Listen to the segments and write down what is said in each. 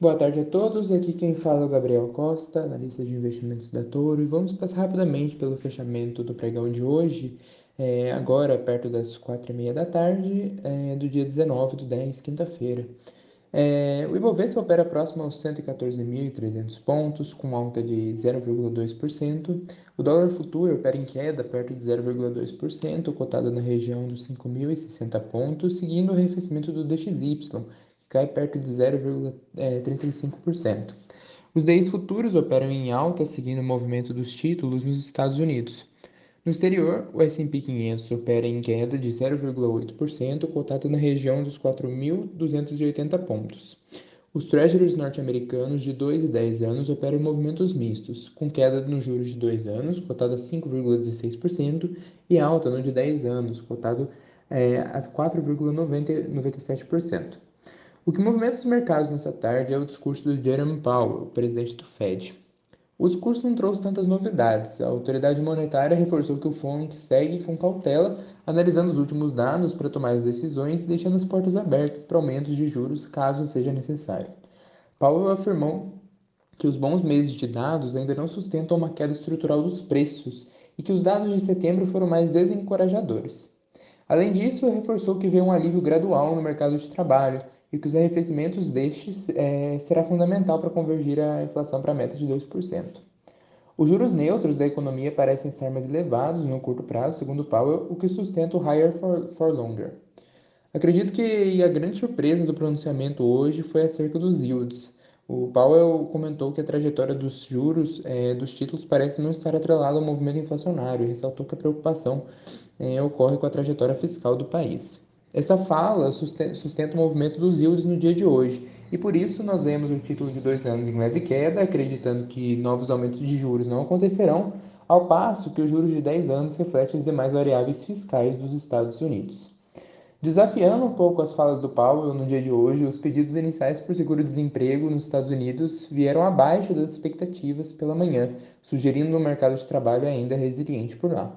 Boa tarde a todos. Aqui quem fala é o Gabriel Costa, analista de investimentos da Toro, e vamos passar rapidamente pelo fechamento do pregão de hoje, é, agora perto das quatro e meia da tarde, é, do dia 19 do 10, quinta-feira. É, o Ibovespa opera próximo aos 114.300 pontos, com alta de 0,2%. O dólar futuro opera em queda perto de 0,2%, cotado na região dos 5.060 pontos, seguindo o arrefecimento do DXY, cai perto de 0,35%. Os DIs futuros operam em alta, seguindo o movimento dos títulos nos Estados Unidos. No exterior, o S&P 500 opera em queda de 0,8%, cotado na região dos 4.280 pontos. Os Treasuries norte-americanos de 2 e 10 anos operam em movimentos mistos, com queda nos juros de 2 anos, cotado a 5,16%, e alta no de 10 anos, cotado é, a 4,97%. O que movimenta os mercados nessa tarde é o discurso do Jerome Powell, presidente do Fed. O discurso não trouxe tantas novidades. A autoridade monetária reforçou que o FONC segue com cautela, analisando os últimos dados para tomar as decisões, deixando as portas abertas para aumentos de juros caso seja necessário. Powell afirmou que os bons meses de dados ainda não sustentam uma queda estrutural dos preços e que os dados de setembro foram mais desencorajadores. Além disso, reforçou que vê um alívio gradual no mercado de trabalho e que os arrefecimentos destes é, será fundamental para convergir a inflação para a meta de 2%. Os juros neutros da economia parecem estar mais elevados no curto prazo, segundo Powell, o que sustenta o higher for, for longer. Acredito que a grande surpresa do pronunciamento hoje foi acerca dos yields. O Powell comentou que a trajetória dos juros é, dos títulos parece não estar atrelada ao movimento inflacionário e ressaltou que a preocupação é, ocorre com a trajetória fiscal do país. Essa fala sustenta o movimento dos yields no dia de hoje, e por isso nós vemos o título de dois anos em leve queda, acreditando que novos aumentos de juros não acontecerão, ao passo que os juros de 10 anos refletem as demais variáveis fiscais dos Estados Unidos. Desafiando um pouco as falas do Powell no dia de hoje, os pedidos iniciais por seguro-desemprego nos Estados Unidos vieram abaixo das expectativas pela manhã, sugerindo um mercado de trabalho ainda resiliente por lá.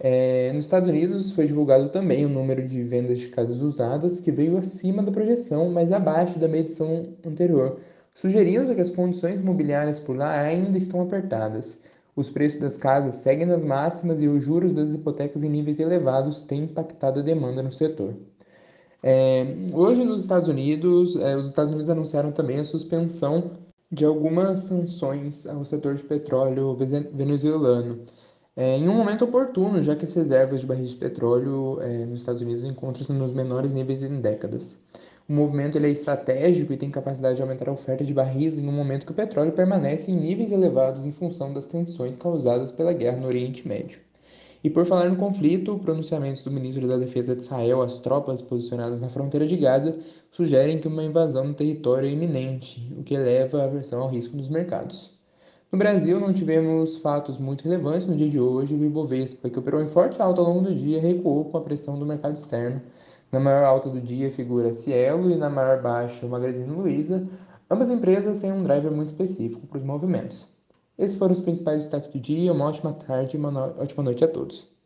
É, nos Estados Unidos foi divulgado também o número de vendas de casas usadas, que veio acima da projeção, mas abaixo da medição anterior, sugerindo que as condições imobiliárias por lá ainda estão apertadas. Os preços das casas seguem nas máximas e os juros das hipotecas em níveis elevados têm impactado a demanda no setor. É, hoje, nos Estados Unidos, é, os Estados Unidos anunciaram também a suspensão de algumas sanções ao setor de petróleo venezuelano. É, em um momento oportuno, já que as reservas de barris de petróleo é, nos Estados Unidos encontram-se nos menores níveis em décadas. O movimento é estratégico e tem capacidade de aumentar a oferta de barris em um momento que o petróleo permanece em níveis elevados em função das tensões causadas pela guerra no Oriente Médio. E por falar no conflito, pronunciamentos do ministro da Defesa de Israel às tropas posicionadas na fronteira de Gaza sugerem que uma invasão no território é iminente, o que eleva a aversão ao risco nos mercados. No Brasil, não tivemos fatos muito relevantes no dia de hoje. O Ibovespa, que operou em forte alta ao longo do dia, recuou com a pressão do mercado externo. Na maior alta do dia figura Cielo e na maior baixa Magazine Luiza, ambas empresas têm um driver muito específico para os movimentos. Esses foram os principais destaques do dia. Uma ótima tarde e uma ótima noite a todos.